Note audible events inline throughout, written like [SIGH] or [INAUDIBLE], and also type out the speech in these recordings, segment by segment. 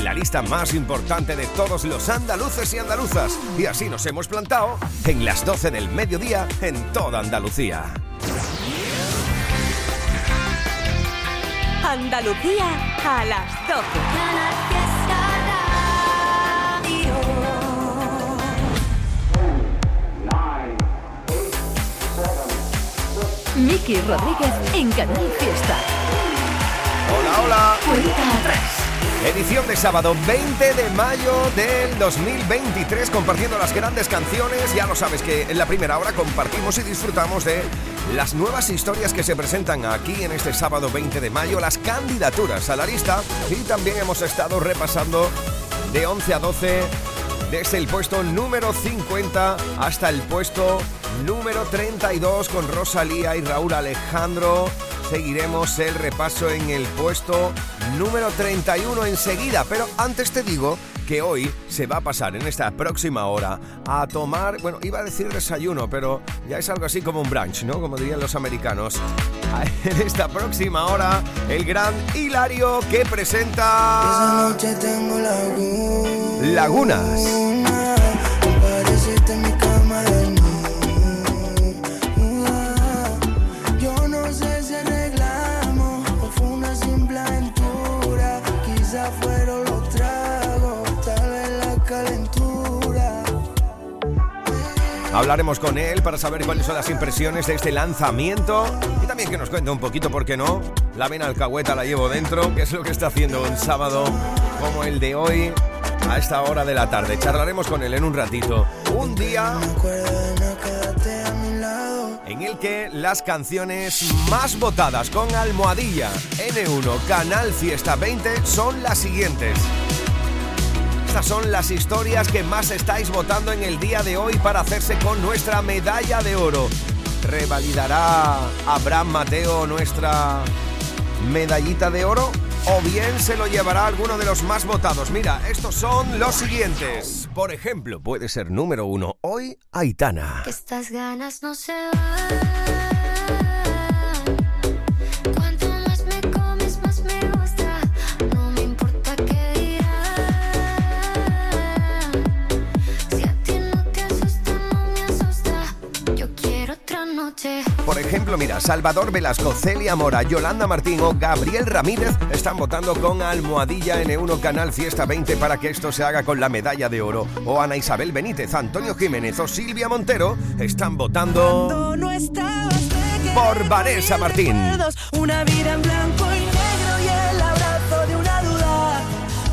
en la lista más importante de todos los andaluces y andaluzas. Y así nos hemos plantado en las 12 del mediodía en toda Andalucía. Andalucía a las 12. Miki Rodríguez en Canal Fiesta. Hola, hola. Cuenta atrás. Edición de sábado 20 de mayo del 2023 compartiendo las grandes canciones. Ya lo sabes que en la primera hora compartimos y disfrutamos de las nuevas historias que se presentan aquí en este sábado 20 de mayo, las candidaturas a la lista y también hemos estado repasando de 11 a 12 desde el puesto número 50 hasta el puesto número 32 con Rosalía y Raúl Alejandro. Seguiremos el repaso en el puesto número 31 enseguida, pero antes te digo que hoy se va a pasar en esta próxima hora a tomar, bueno, iba a decir desayuno, pero ya es algo así como un brunch, ¿no? Como dirían los americanos. [LAUGHS] En esta próxima hora, el gran Hilario que presenta... Esa noche tengo laguna. Lagunas. Fueron los tragos, tal vez la calentura. Hablaremos con él para saber cuáles son las impresiones de este lanzamiento y también que nos cuente un poquito, ¿por qué no? La vena alcahueta la llevo dentro, que es lo que está haciendo un sábado como el de hoy a esta hora de la tarde. Charlaremos con él en un ratito. Un día en el que las canciones más votadas con almohadilla N1 Canal Fiesta 20 son las siguientes. Estas son las historias que más estáis votando en el día de hoy para hacerse con nuestra medalla de oro. ¿Revalidará Abraham Mateo nuestra medallita de oro? ¿O bien se lo llevará alguno de los más votados? Mira, estos son los siguientes. Por ejemplo, puede ser número uno hoy Aitana. Estas ganas no se van. Por ejemplo, mira, Salvador Velasco, Celia Mora, Yolanda Martín o Gabriel Ramírez están votando con Almohadilla N1 Canal Fiesta 20 para que esto se haga con la medalla de oro. O Ana Isabel Benítez, Antonio Jiménez o Silvia Montero están votando no por Vanessa Martín. Una vida en blanco y negro y el abrazo de una duda.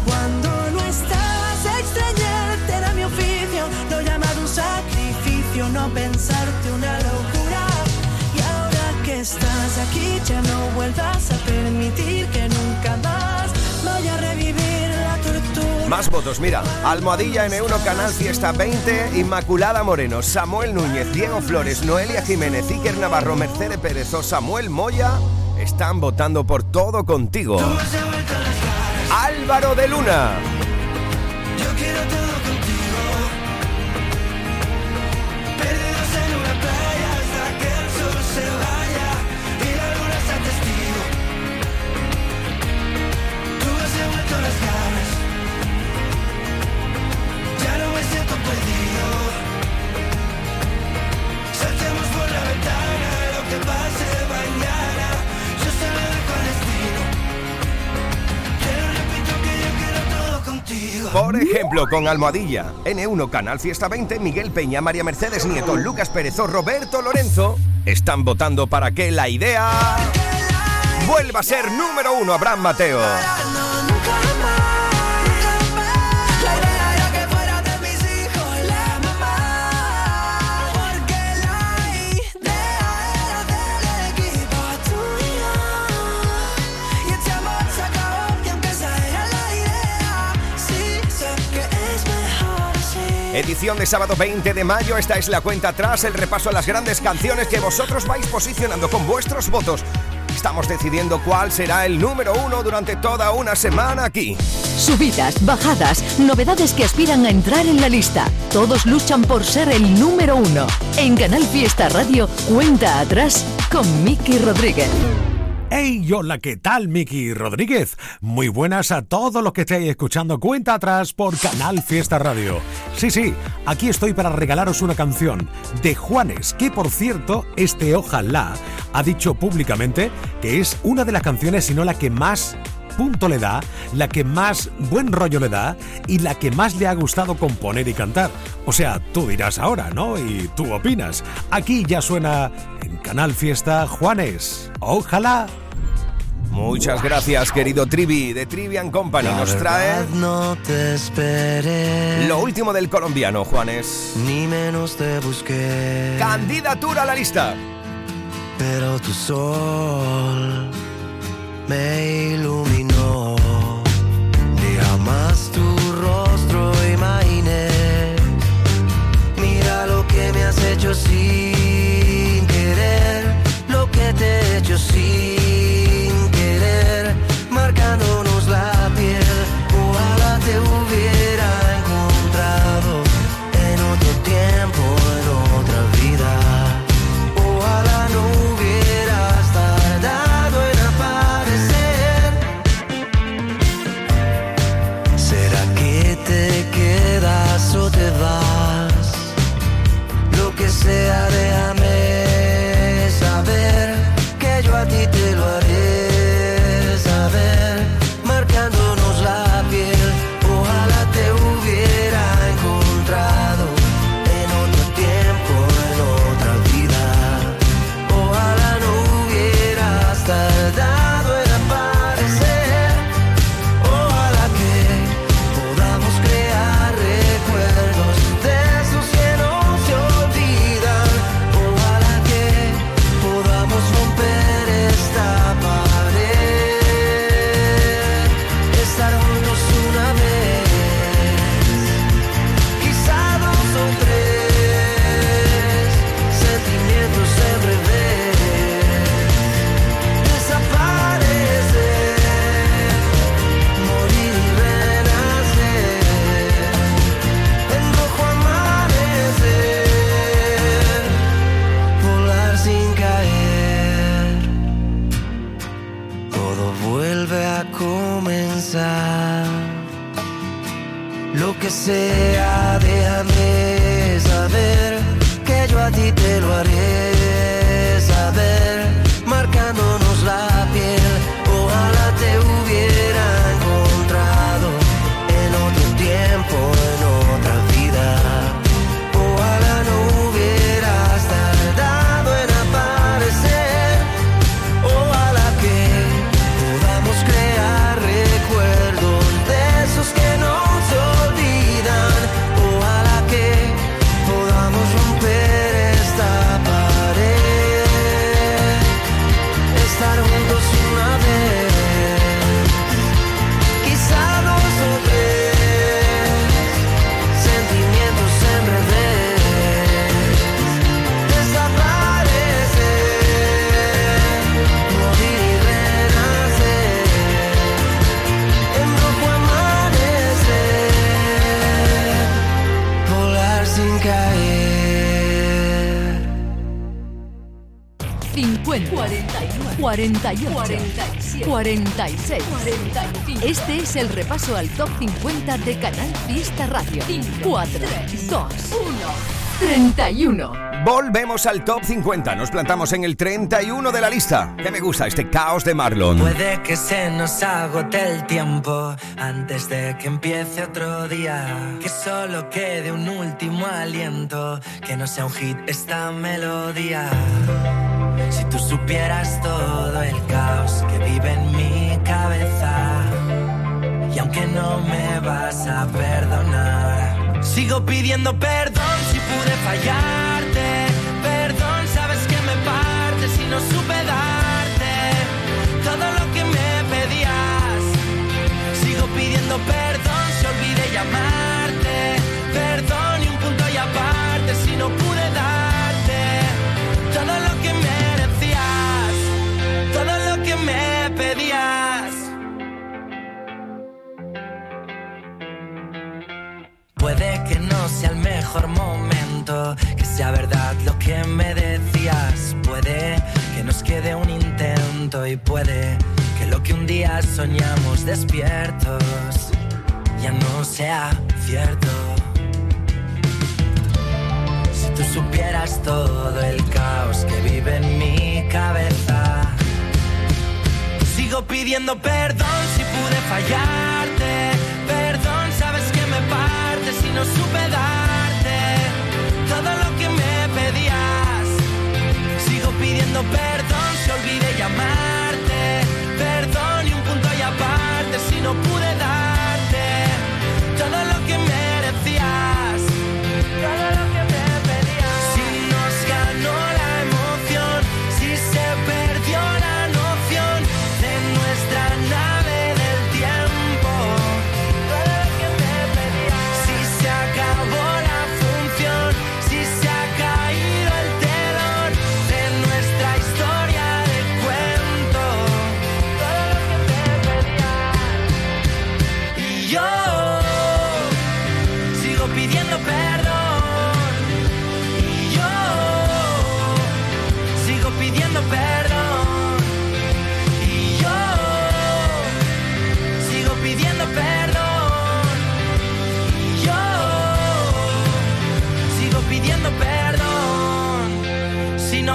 Cuando no estabas extrañarte era mi oficio, lo llamado un sacrificio, no pensarte una estás aquí ya no vuelvas a permitir que nunca más vaya a revivir la tortura. Más votos, mira, Almohadilla N1 Canal Fiesta 20, Inmaculada Moreno, Samuel Núñez, Diego Flores, Noelia Jiménez, Iker Navarro, Mercedes Pérez o Samuel Moya están votando por todo contigo. Álvaro de Luna. Yo quiero todo ejemplo, con Almohadilla, N1 Canal Fiesta 20, Miguel Peña, María Mercedes Nieto, Lucas Pérez o Roberto Lorenzo están votando para que la idea vuelva a ser número uno Abraham Mateo. Edición de sábado 20 de mayo, esta es la cuenta atrás, el repaso a las grandes canciones que vosotros vais posicionando con vuestros votos. Estamos decidiendo cuál será el número uno durante toda una semana aquí. Subidas, bajadas, novedades que aspiran a entrar en la lista. Todos luchan por ser el número uno. En Canal Fiesta Radio, cuenta atrás con Miki Rodríguez. Hey, hola, ¿qué tal? Miki Rodríguez. Muy buenas a todos los que estéis escuchando Cuenta Atrás por Canal Fiesta Radio. Sí, sí, aquí estoy para regalaros una canción de Juanes, que por cierto, este Ojalá ha dicho públicamente que es una de las canciones, si no la que más punto le da, la que más buen rollo le da y la que más le ha gustado componer y cantar. O sea, tú dirás ahora, ¿no? Y tú opinas. Aquí ya suena en Canal Fiesta Juanes. Ojalá. Muchas gracias, querido Trivi de Trivian Company. Nos trae no te esperé. lo último del colombiano, Juanes. Ni menos te busqué. Candidatura a la lista. Pero tu sol me iluminó. Ni jamás tu rostro imaginé. Mira lo que me has hecho sin Lo que sea, déjame saber que yo a ti te lo haré 48, 47, 46, 45. Este es el repaso al top 50 de Canal Fiesta Radio. 4, 2, 1, 31. Volvemos al top 50. Nos plantamos en el 31 de la lista. Que me gusta este caos de Marlon. Puede que se nos agote el tiempo antes de que empiece otro día. Que solo quede un último aliento, que no sea un hit esta melodía. Si tú supieras todo el caos que vive en mi cabeza, y aunque no me vas a perdonar, sigo pidiendo perdón si pude fallarte.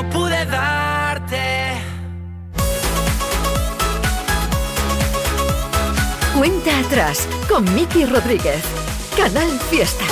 pude darte. Cuenta atrás con Miki Rodríguez, Canal Fiesta.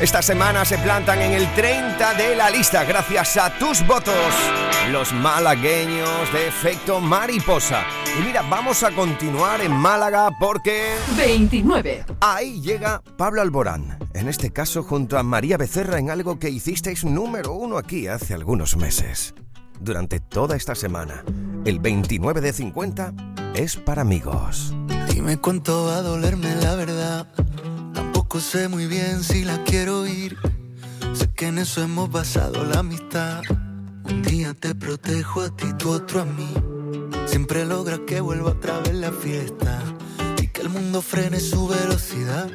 Esta semana se plantan en el 30 de la lista gracias a tus votos. Los malagueños de efecto mariposa. Y mira, vamos a continuar en Málaga porque... 29. Ahí llega Pablo Alborán. En este caso junto a María Becerra en algo que hicisteis número uno aquí hace algunos meses. Durante toda esta semana, el 29 de 50 es para amigos. Dime cuánto va a dolerme la verdad. Tampoco sé muy bien si la quiero oír. Sé que en eso hemos basado la amistad. Un día te protejo a ti, tú otro a mí. Siempre logra que vuelva otra vez la fiesta y que el mundo frene su velocidad.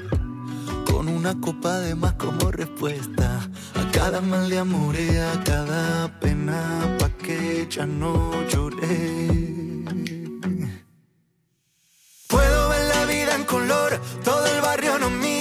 Con una copa de más como respuesta a cada mal de amor y a cada pena pa' que ya no lloré. Puedo ver la vida en color, todo el barrio nos mira,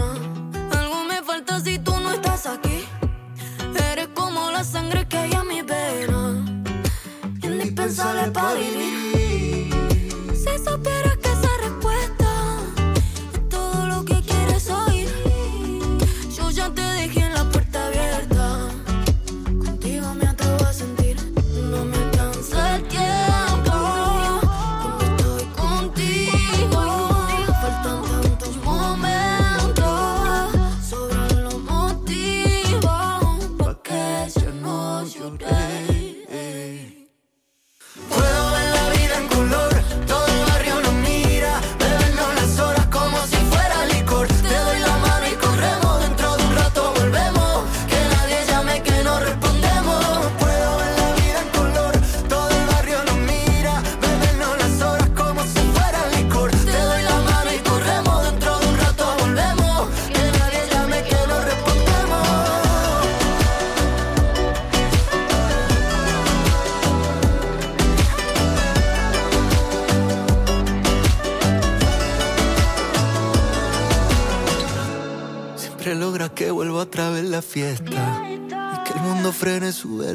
La sangre que hay en mi vena. Indispensable para vivir.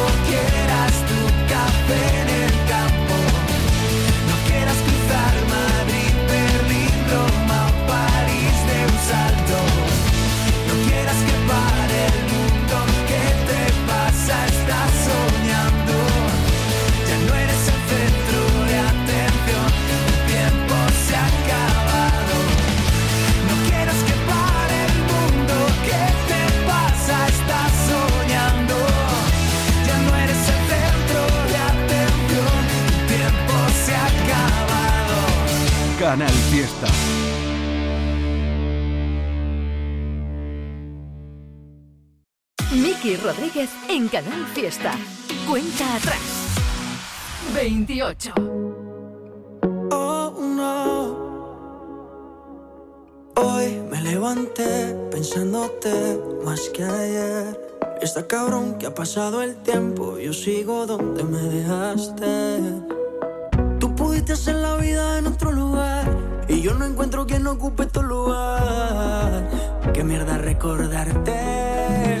no quieras tu café en el campo, no quieras cruzar Madrid, perdido, Roma París de un salto. No quieras que pare el mundo, qué te pasa? Canal Fiesta. Miki Rodríguez en Canal Fiesta. Cuenta atrás. 28. Oh, no. Hoy me levanté pensándote más que ayer. Está cabrón que ha pasado el tiempo, yo sigo donde me dejaste. Tú pudiste hacer la vida en otro lugar y yo no encuentro quien ocupe tu lugar. Qué mierda recordarte.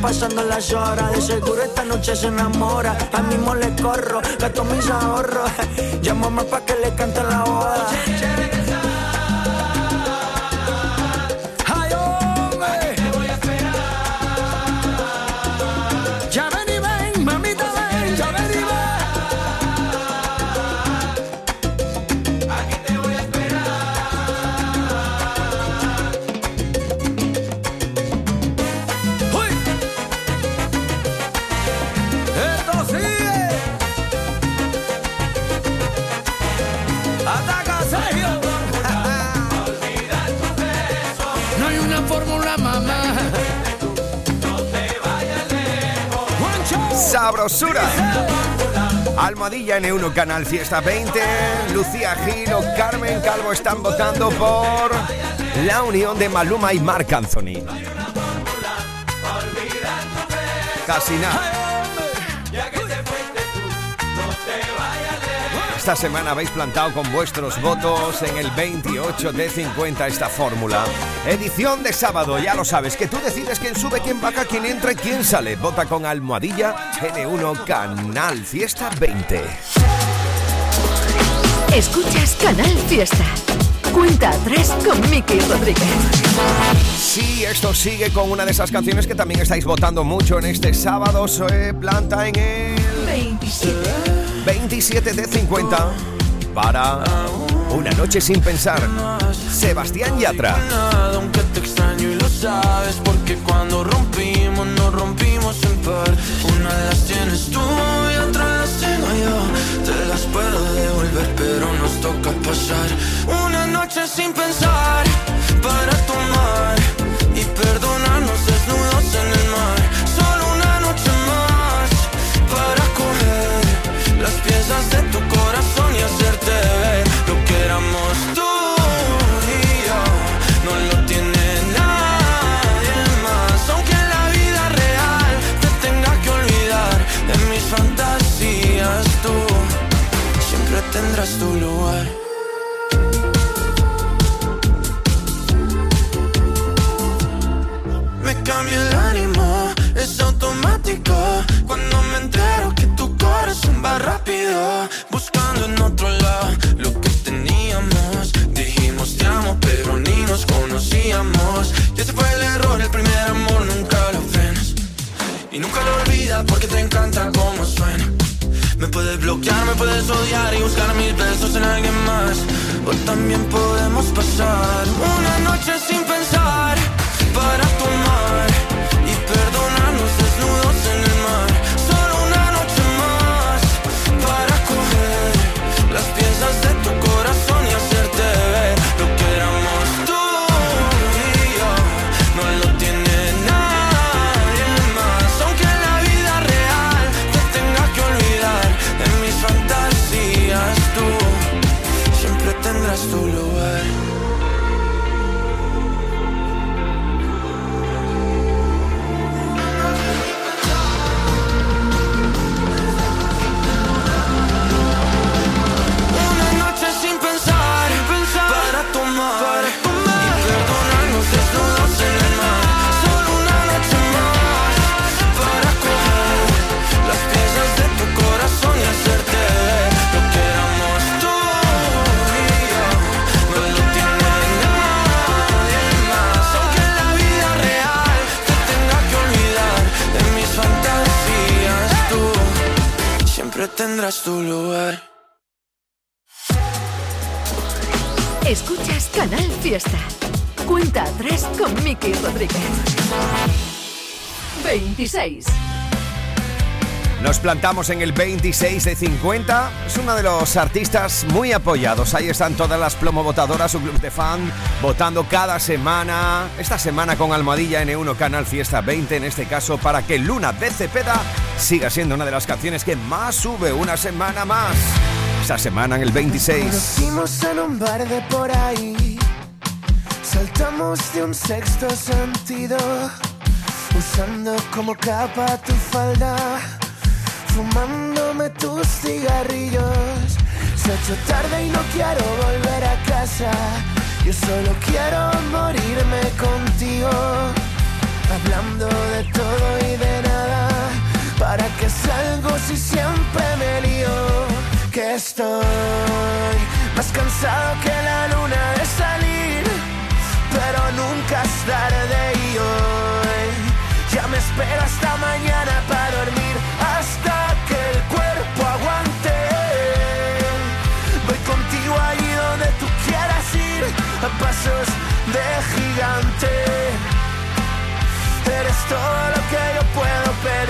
Pasando las horas. De seguro esta noche se enamora. A mismo le corro, gasto mis ahorros. [LAUGHS] Llámame pa' que le cante la boda. Sabrosura. Almohadilla N1 Canal Fiesta 20. Lucía Gil o Carmen Calvo están votando por la unión de Maluma y Marc Anthony. Casi nada. Esta semana habéis plantado con vuestros votos en el 28 de 50 esta fórmula. Edición de sábado, ya lo sabes, que tú decides quién sube, quién baja, quién entra y quién sale. Vota con almohadilla N1 Canal Fiesta 20. Escuchas Canal Fiesta. Cuenta atrás con Miki Rodríguez. Sí, esto sigue con una de esas canciones que también estáis votando mucho en este sábado. Se planta en el 27. 27 de 50 para Una noche sin pensar. Sebastián Yatra. aunque te extraño y lo sabes Porque cuando rompimos, nos rompimos en par Una las tienes tú y otra las tengo yo Te las puedo devolver, pero nos toca pasar Una noche sin pensar Para tomar Y perdonarnos desnudos cosas de tu corazón y hacerte ver lo que éramos tú y yo. No lo tiene nadie más, aunque en la vida real te tengas que olvidar de mis fantasías, tú siempre tendrás tu lugar. Me cambia el ánimo, es automático cuando me entero va rápido, buscando en otro lado lo que teníamos. Dijimos te amo, pero ni nos conocíamos. Y ese fue el error, el primer amor nunca lo frenas. Y nunca lo olvidas porque te encanta cómo suena. Me puedes bloquear, me puedes odiar y buscar mis besos en alguien más. O también podemos pasar una noche sin pensar para tomar tendrás tendrás tu lugar. Escuchas Canal Fiesta. Cuenta atrás con Miki Rodríguez. 26. Nos plantamos en el 26 de 50. Es uno de los artistas muy apoyados. Ahí están todas las plomovotadoras, su club de fan, votando cada semana. Esta semana con Almohadilla N1 Canal Fiesta 20, en este caso, para que Luna de Cepeda siga siendo una de las canciones que más sube una semana más. Esta semana en el 26. Conocimos en un bar de por ahí. Saltamos de un sexto sentido. Usando como capa tu falda. Fumándome tus cigarrillos. Se ha hecho tarde y no quiero volver a casa. Yo solo quiero morirme contigo. Hablando de todo y de nada. ¿Para qué salgo si siempre me lío? Que estoy más cansado que la luna de salir. Pero nunca es tarde y hoy ya me espero hasta mañana para dormir. Hasta que el cuerpo aguante. Voy contigo allí donde tú quieras ir. A pasos de gigante. Eres todo lo que yo puedo pedir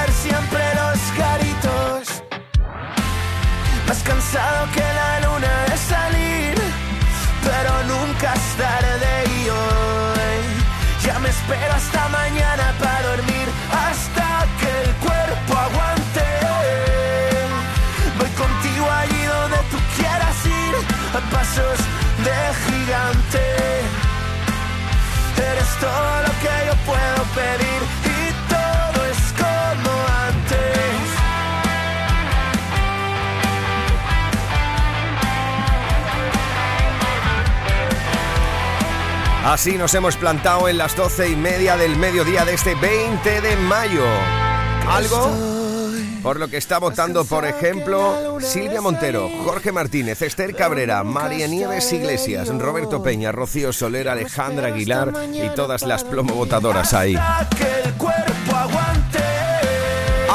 Más cansado que la luna de salir, pero nunca es tarde y hoy ya me espero hasta mañana para dormir, hasta que el cuerpo aguante. Voy contigo allí donde tú quieras ir, a pasos de gigante. Eres todo Así nos hemos plantado en las doce y media del mediodía de este 20 de mayo. Algo por lo que está votando, por ejemplo, Silvia Montero, Jorge Martínez, Esther Cabrera, María Nieves Iglesias, Roberto Peña, Rocío Soler, Alejandra Aguilar y todas las ahí. El cuerpo aguante.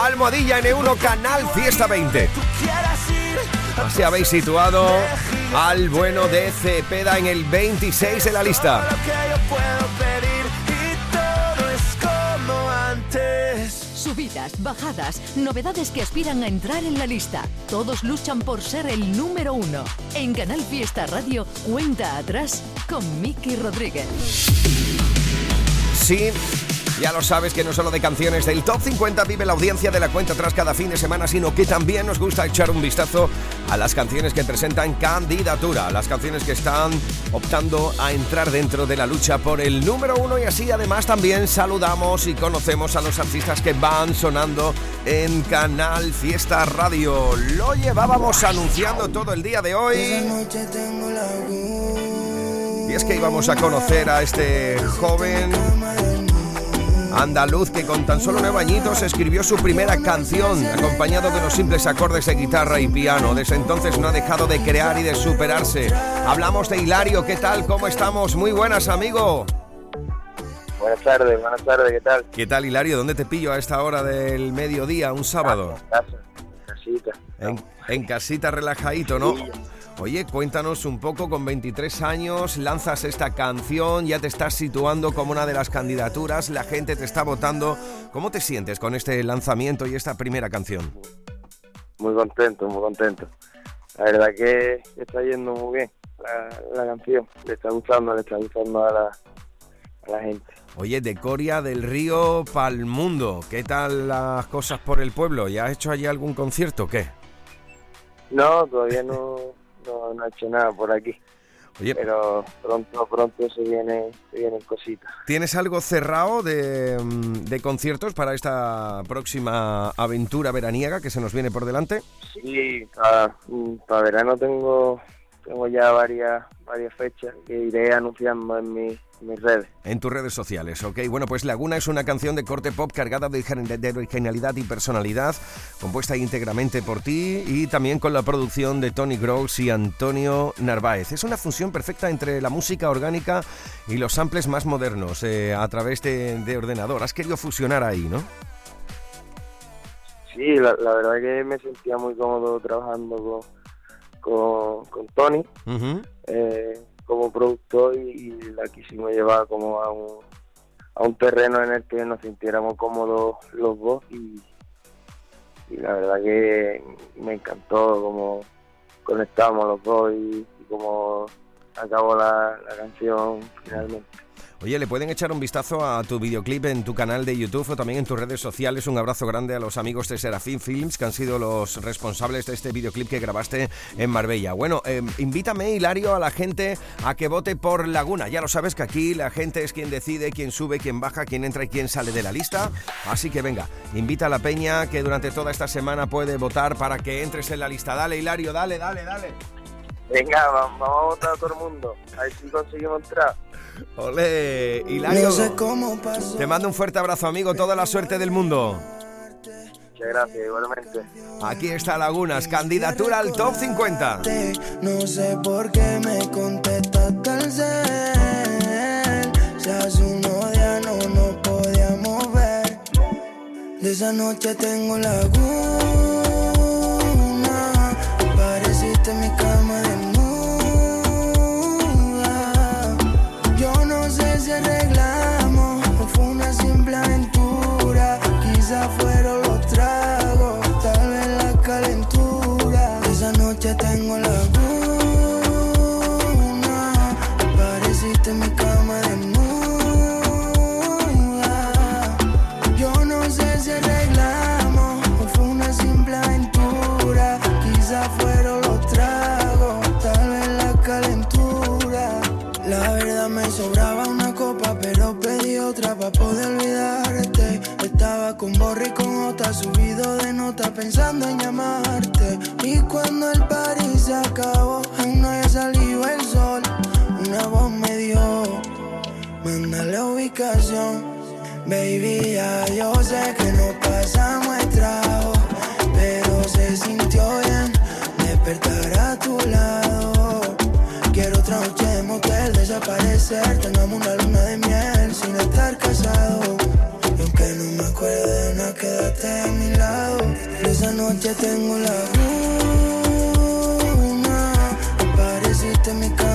Almohadilla N1 Canal Fiesta 20. Así habéis situado al bueno de Cepeda en el 26 de la lista. Lo que yo puedo pedir y todo es como antes. Su Subidas, bajadas, novedades que aspiran a entrar en la lista. Todos luchan por ser el número uno. En Canal Fiesta Radio, cuenta atrás con Miki Rodríguez. Sí, ya lo sabes que no solo de canciones del Top 50 vive la audiencia de la cuenta atrás cada fin de semana, sino que también nos gusta echar un vistazo a las canciones que presentan candidatura, las canciones que están optando a entrar dentro de la lucha por el número uno y así además también saludamos y conocemos a los artistas que van sonando en Canal Fiesta Radio. Lo llevábamos anunciando todo el día de hoy. Y es que íbamos a conocer a este joven andaluz que con tan solo nueve añitos escribió su primera canción, acompañado de los simples acordes de guitarra y piano. Desde entonces no ha dejado de crear y de superarse. Hablamos de Hilario, ¿qué tal? ¿Cómo estamos? Muy buenas, amigo. Buenas tardes, buenas tardes, ¿qué tal? ¿Qué tal, Hilario? ¿Dónde te pillo a esta hora del mediodía, un sábado? En casa, en casita. En, en casita relajadito, ¿no? Oye, cuéntanos un poco, con 23 años lanzas esta canción, ya te estás situando como una de las candidaturas, la gente te está votando. ¿Cómo te sientes con este lanzamiento y esta primera canción? Muy contento, muy contento. La verdad que está yendo muy bien la, la canción. Le está gustando, le está gustando a la, a la gente. Oye, de Coria del Río pa'l mundo, ¿qué tal las cosas por el pueblo? ¿Ya has hecho allí algún concierto o qué? No, todavía no, no, no he hecho nada por aquí. Oye, Pero pronto, pronto se viene, se vienen cositas. ¿tienes algo cerrado de, mm, de conciertos para esta próxima aventura veraniega que se nos viene por delante? Sí, para verano tengo, tengo ya varias, varias fechas que iré anunciando en mi- mis redes. En tus redes sociales, ok. Bueno, pues Laguna es una canción de corte pop cargada de, de originalidad y personalidad, compuesta íntegramente por ti y también con la producción de Tony Gross y Antonio Narváez. Es una fusión perfecta entre la música orgánica y los samples más modernos eh, a través de, de ordenador. Has querido fusionar ahí, ¿no? Sí, la, la verdad que me sentía muy cómodo trabajando con, con, con Tony eh, como productor y, y la quisimos llevar como a un, a un terreno en el que nos sintiéramos cómodos los dos y, y la verdad que me encantó cómo conectamos los dos y, y cómo acabó la, la canción finalmente. Oye, le pueden echar un vistazo a tu videoclip en tu canal de YouTube o también en tus redes sociales. Un abrazo grande a los amigos de Serafín Films que han sido los responsables de este videoclip que grabaste en Marbella. Bueno, eh, invítame, Hilario, a la gente a que vote por Laguna. Ya lo sabes que aquí la gente es quien decide, quién sube, quién baja, quién entra y quién sale de la lista. Así que venga, invita a la peña que durante toda esta semana puede votar para que entres en la lista. Dale, Hilario, dale, dale, dale. Venga, vamos, a votar a todo el mundo, a ver si conseguimos entrar. Ole, Hilario. No sé cómo pasó. Te mando un fuerte abrazo, amigo. Toda la suerte del mundo. Muchas gracias, igualmente. Aquí está Lagunas, candidatura al top 50. No sé por qué me hace unos días no nos podíamos ver. De esa noche tengo laguna. Pareciste mi cama otra para poder olvidarte. Estaba con borri con otra, subido de nota pensando en llamarte. Y cuando el party se acabó, aún no había salido el sol. Una voz me dio, manda la ubicación. Baby, ya yo sé que no pasamos el pero se sintió bien despertar a tu lado. Quiero otra noche de motel, desaparecer, tengamos una luna de miel sin estar casados. Y aunque no me acuerdo de nada, quédate a mi lado. De esa noche tengo la luna, pareciste mi cama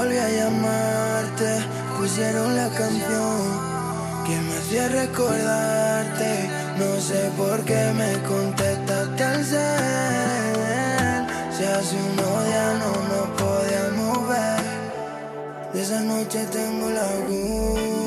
volví a llamarte. Pusieron la canción que me hacía recordarte. No sé por qué me contestaste al cel. Si hace unos días no nos podíamos ver. De esa noche tengo la laguna.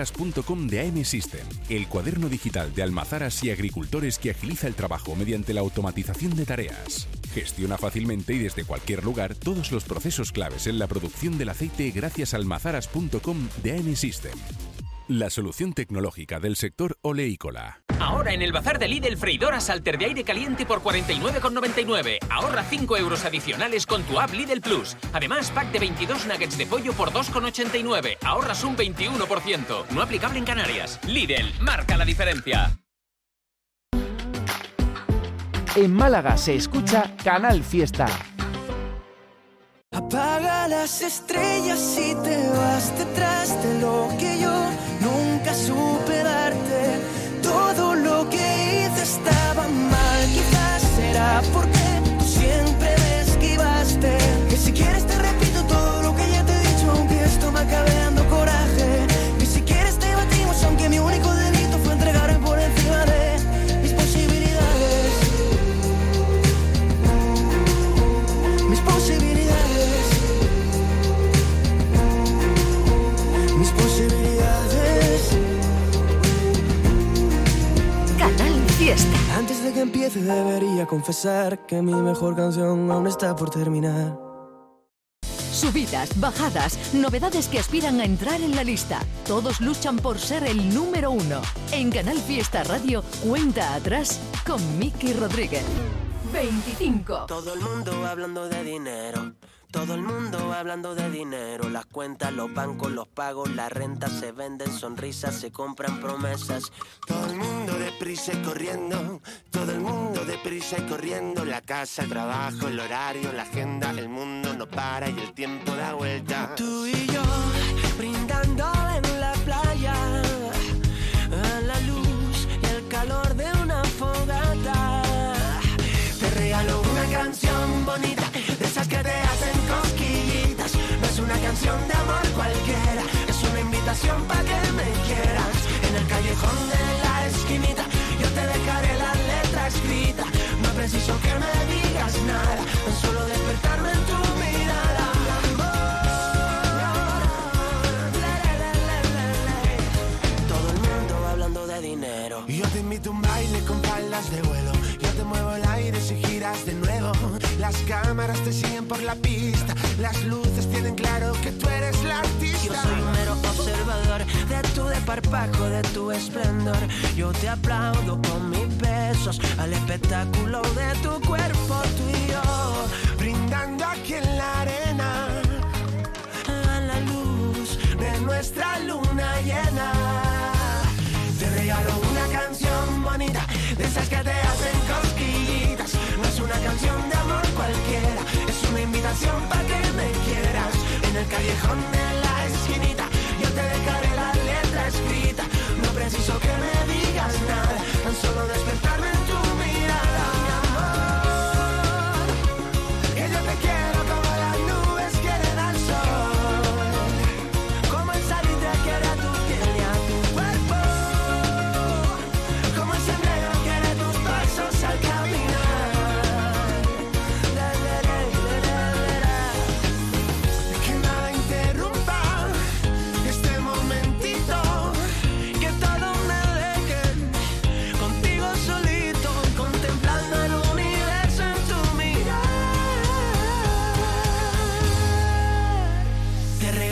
almazaras.com de System, el cuaderno digital de almazaras y agricultores que agiliza el trabajo mediante la automatización de tareas. Gestiona fácilmente y desde cualquier lugar todos los procesos claves en la producción del aceite gracias a almazaras.com de AM System. La solución tecnológica del sector oleícola. Ahora en el bazar de Lidl freidoras Alter de aire caliente por 49,99. Ahorra 5 euros adicionales con tu app Lidl Plus. Además, pack de 22 nuggets de pollo por 2,89. Ahorras un 21%. No aplicable en Canarias. Lidl, marca la diferencia. En Málaga se escucha Canal Fiesta. Apaga las estrellas y te vas detrás de lo que yo nunca supe darte. Todo lo que hice estaba mal, quizás será porque que empiece debería confesar que mi mejor canción aún está por terminar. Subidas, bajadas, novedades que aspiran a entrar en la lista. Todos luchan por ser el número uno. En Canal Fiesta Radio, cuenta atrás con Miki Rodríguez. 25. Todo el mundo hablando de dinero. Todo el mundo hablando de dinero. Las cuentas, los bancos, los pagos, la renta se venden sonrisas, se compran promesas. Todo el mundo deprisa y corriendo, todo el mundo deprisa y corriendo. La casa, el trabajo, el horario, la agenda, el mundo no para y el tiempo da vuelta. Tú y yo brindando en la playa de amor cualquiera, es una invitación para que me quieras. En el callejón de la esquinita, yo te dejaré la letra escrita. No preciso que me digas nada, tan solo despertarme en tu mirada. Todo el mundo hablando de dinero. Yo te invito a un baile con palas de vuelo. Yo te muevo el aire si giras de nuevo. Las cámaras te siguen por la pista. Las luces tienen claro que tú eres la artista. Yo soy un mero observador de tu desparpajo, de tu esplendor. Yo te aplaudo con mis besos al espectáculo de tu cuerpo, tú y yo. Brindando aquí en la arena. A la luz de nuestra luna llena. Te regalo una canción bonita, de esas que te hacen para que me quieras. En el callejón de la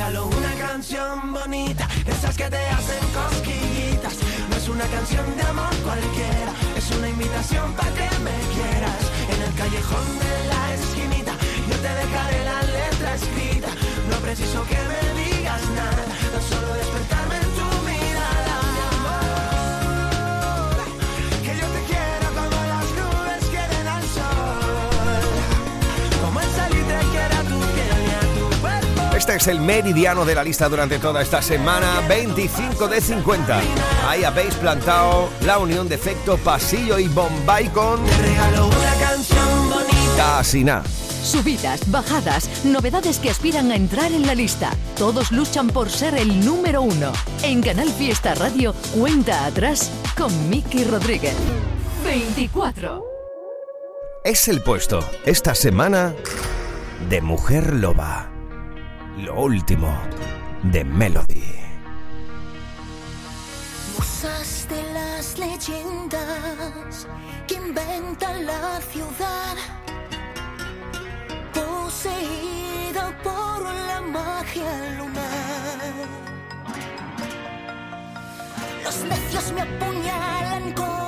regalo una canción bonita, esas que te hacen cosquillitas. No es una canción de amor cualquiera, es una invitación para que me quieras. En el callejón de la esquinita, yo te dejaré la letra escrita. No preciso que me digas nada, tan solo despertar Este es el meridiano de la lista durante toda esta semana, 25 de 50. Ahí habéis plantado la unión de efecto pasillo y bombay con... Casi nada. Subidas, bajadas, novedades que aspiran a entrar en la lista. Todos luchan por ser el número uno. En Canal Fiesta Radio, cuenta atrás con Miki Rodríguez. 24. Es el puesto, esta semana, de Mujer Loba lo último de Melody. Musas de las leyendas que inventan la ciudad, poseída por la magia lunar. Los necios me apuñalan con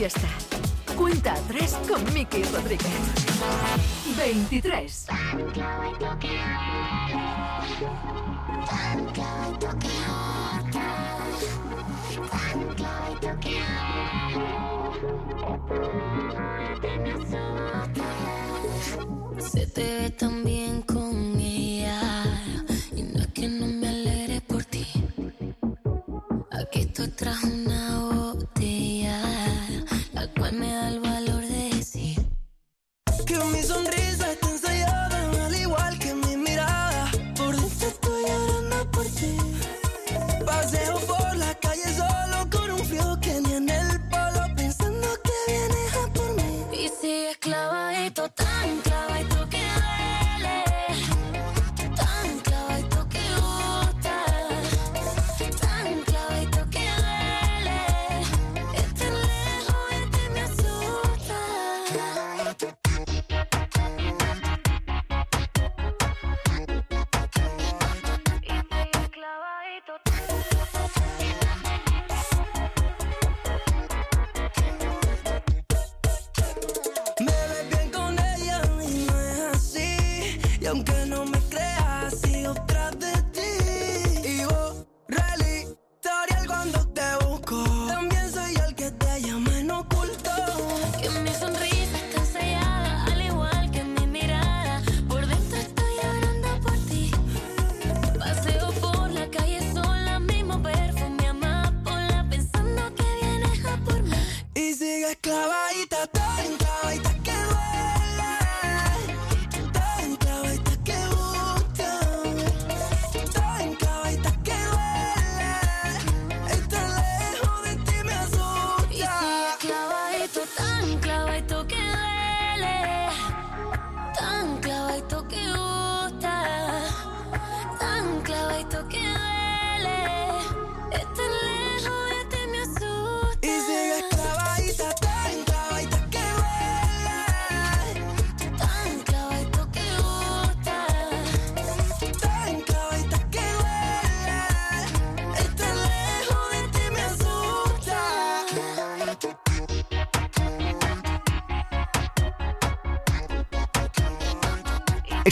fiesta. Cuenta 3 con Miki Rodríguez. 23. Se te ve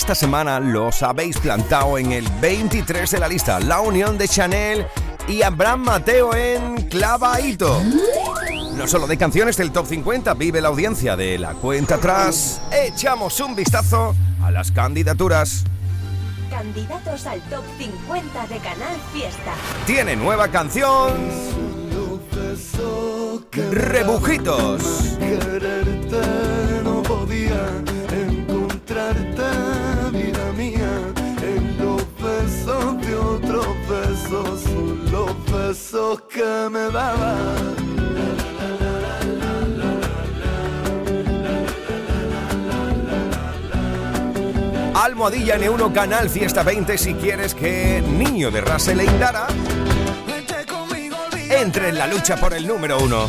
esta semana los habéis plantado en el 23 de la lista. La unión de Chanel y Abraham Mateo en Clavaito. No solo de canciones del top 50 vive la audiencia de la cuenta atrás. Echamos un vistazo a las candidaturas. Candidatos al top 50 de Canal Fiesta. Tiene nueva canción. Rebujitos. Almohadilla N1 e Canal Fiesta 20 si quieres que Niño de Rase le indara entre en la lucha por el número uno.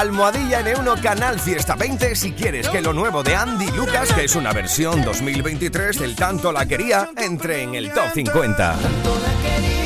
Almohadilla N1 Canal Fiesta 20 si quieres que lo nuevo de Andy Lucas, que es una versión 2023 del Tanto la quería, entre en el top 50. Tanto la quería.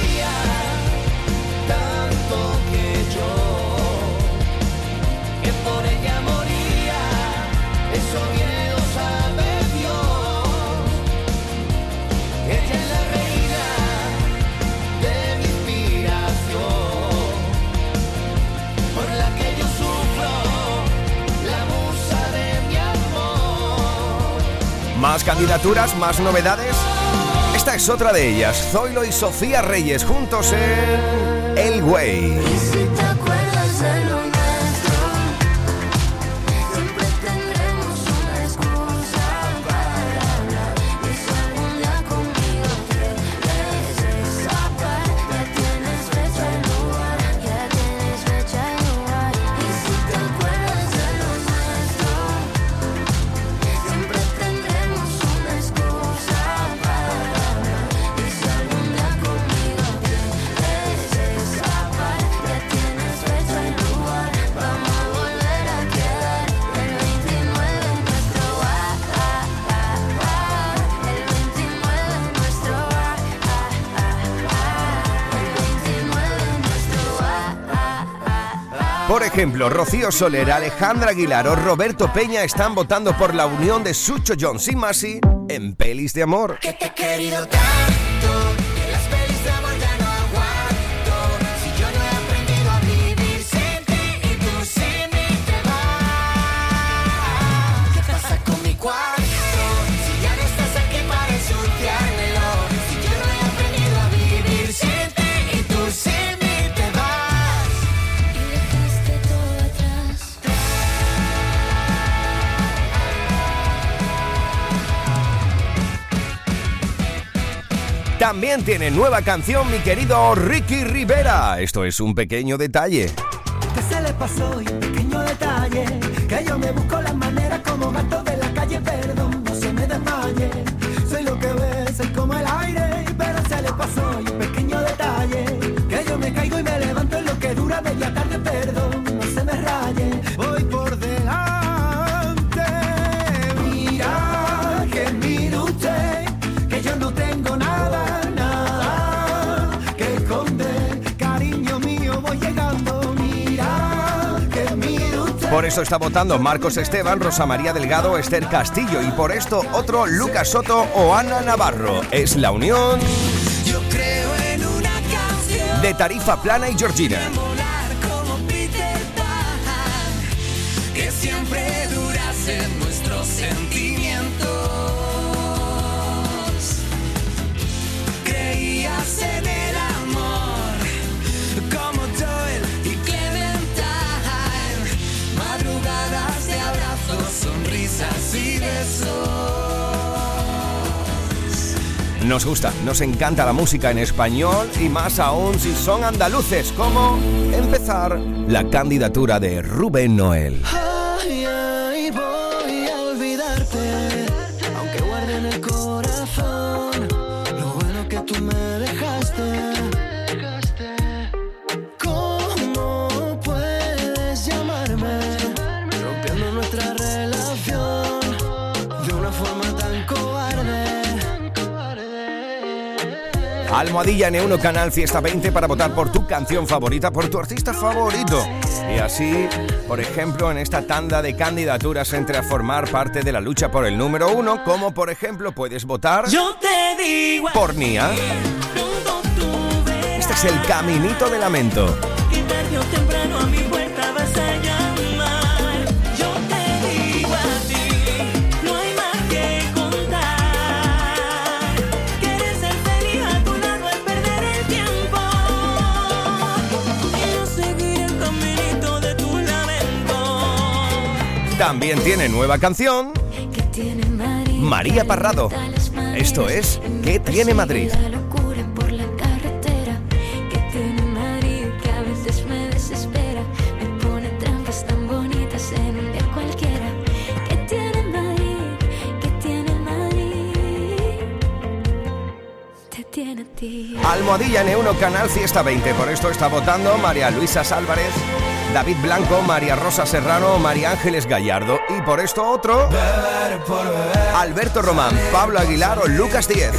candidaturas, más novedades. Esta es otra de ellas, Zoilo y Sofía Reyes juntos en El Way. Por ejemplo, Rocío Soler, Alejandra Aguilar o Roberto Peña están votando por la unión de Sucho Jones y en Pelis de Amor. También tiene nueva canción mi querido Ricky Rivera. Esto es un pequeño detalle. Se le pasó y pequeño detalle, que yo me busco Por eso está votando Marcos Esteban, Rosa María Delgado, Esther Castillo y por esto otro Lucas Soto o Ana Navarro. Es la unión de Tarifa Plana y Georgina. Nos gusta, nos encanta la música en español y más aún si son andaluces, como empezar la candidatura de Rubén Noel. Almohadilla N1 Canal Fiesta 20 para votar por tu canción favorita, por tu artista favorito. Y así, por ejemplo, en esta tanda de candidaturas entre a formar parte de la lucha por el número uno, como por ejemplo puedes votar Yo te digo por Nia. Este es el Caminito de Lamento. Y tarde o temprano a mi puerta vas a llamar. También tiene nueva canción. María Parrado. Esto es ¿Qué tiene Madrid? Almohadilla N1 Canal Fiesta 20. Por esto está votando María Luisa Álvarez, David Blanco, María Rosa Serrano, María Ángeles Gallardo. Y por esto otro, Alberto Román, Pablo Aguilar o Lucas Díez.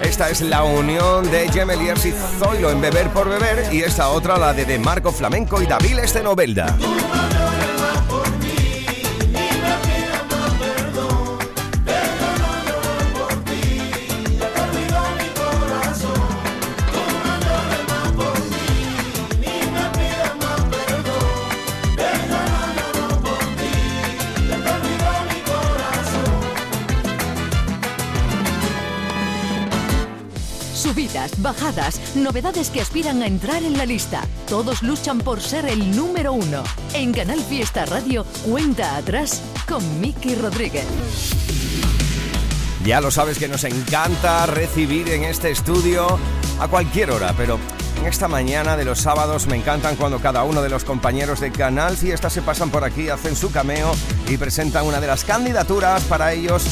Esta es la unión de Gemeliers y Zoilo en Beber por Beber. Y esta otra, la de, de Marco Flamenco y David Estenovelda. Novedades que aspiran a entrar en la lista. Todos luchan por ser el número uno. En Canal Fiesta Radio, cuenta atrás con Miki Rodríguez. Ya lo sabes que nos encanta recibir en este estudio a cualquier hora, pero en esta mañana de los sábados me encantan cuando cada uno de los compañeros de Canal Fiesta se pasan por aquí, hacen su cameo y presentan una de las candidaturas para ellos,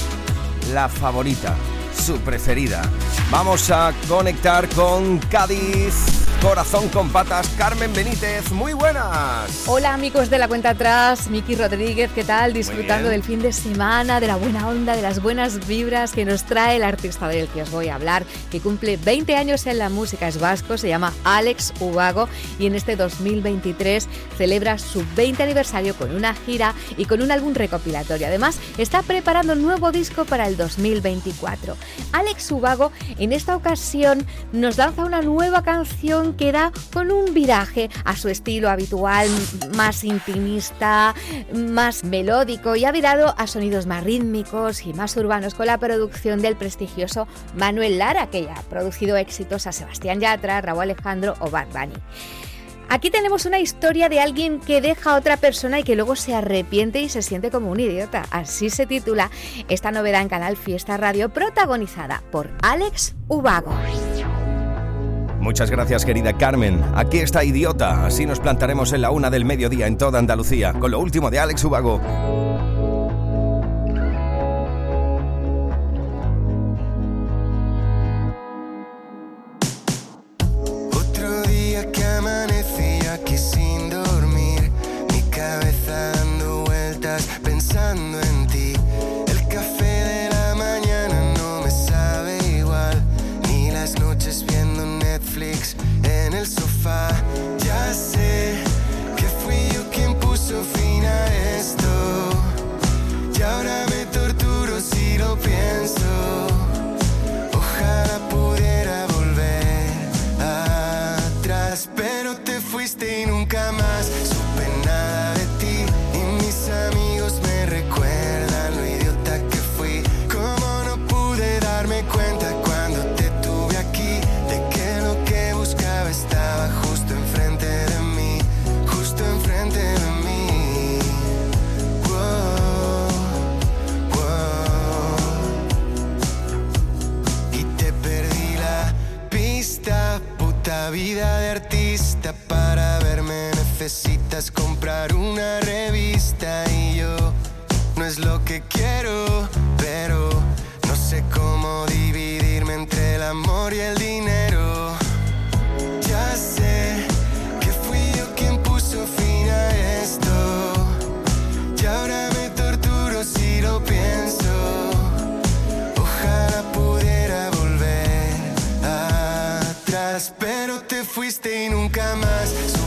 la favorita, su preferida. Vamos a conectar con Cádiz, corazón con patas, Carmen Benítez, muy buenas. Hola amigos de la cuenta atrás, Miki Rodríguez, ¿qué tal? Disfrutando del fin de semana, de la buena onda, de las buenas vibras que nos trae el artista del que os voy a hablar, que cumple 20 años en la música, es vasco, se llama Alex Ubago y en este 2023 celebra su 20 aniversario con una gira y con un álbum recopilatorio. Además, está preparando un nuevo disco para el 2024. Alex Ubago en esta ocasión nos lanza una nueva canción que da con un viraje a su estilo habitual, más intimista, más melódico y ha virado a sonidos más rítmicos y más urbanos con la producción del prestigioso Manuel Lara, que ya ha producido éxitos a Sebastián Yatra, Raúl Alejandro o Bad. Aquí tenemos una historia de alguien que deja a otra persona y que luego se arrepiente y se siente como un idiota. Así se titula esta novedad en Canal Fiesta Radio, protagonizada por Alex Ubago. Muchas gracias, querida Carmen. Aquí está Idiota. Así nos plantaremos en la una del mediodía en toda Andalucía, con lo último de Alex Ubago. comprar una revista y yo no es lo que quiero, pero no sé cómo dividirme entre el amor y el dinero. Ya sé que fui yo quien puso fin a esto y ahora me torturo si lo pienso. Ojalá pudiera volver atrás, pero te fuiste y nunca más.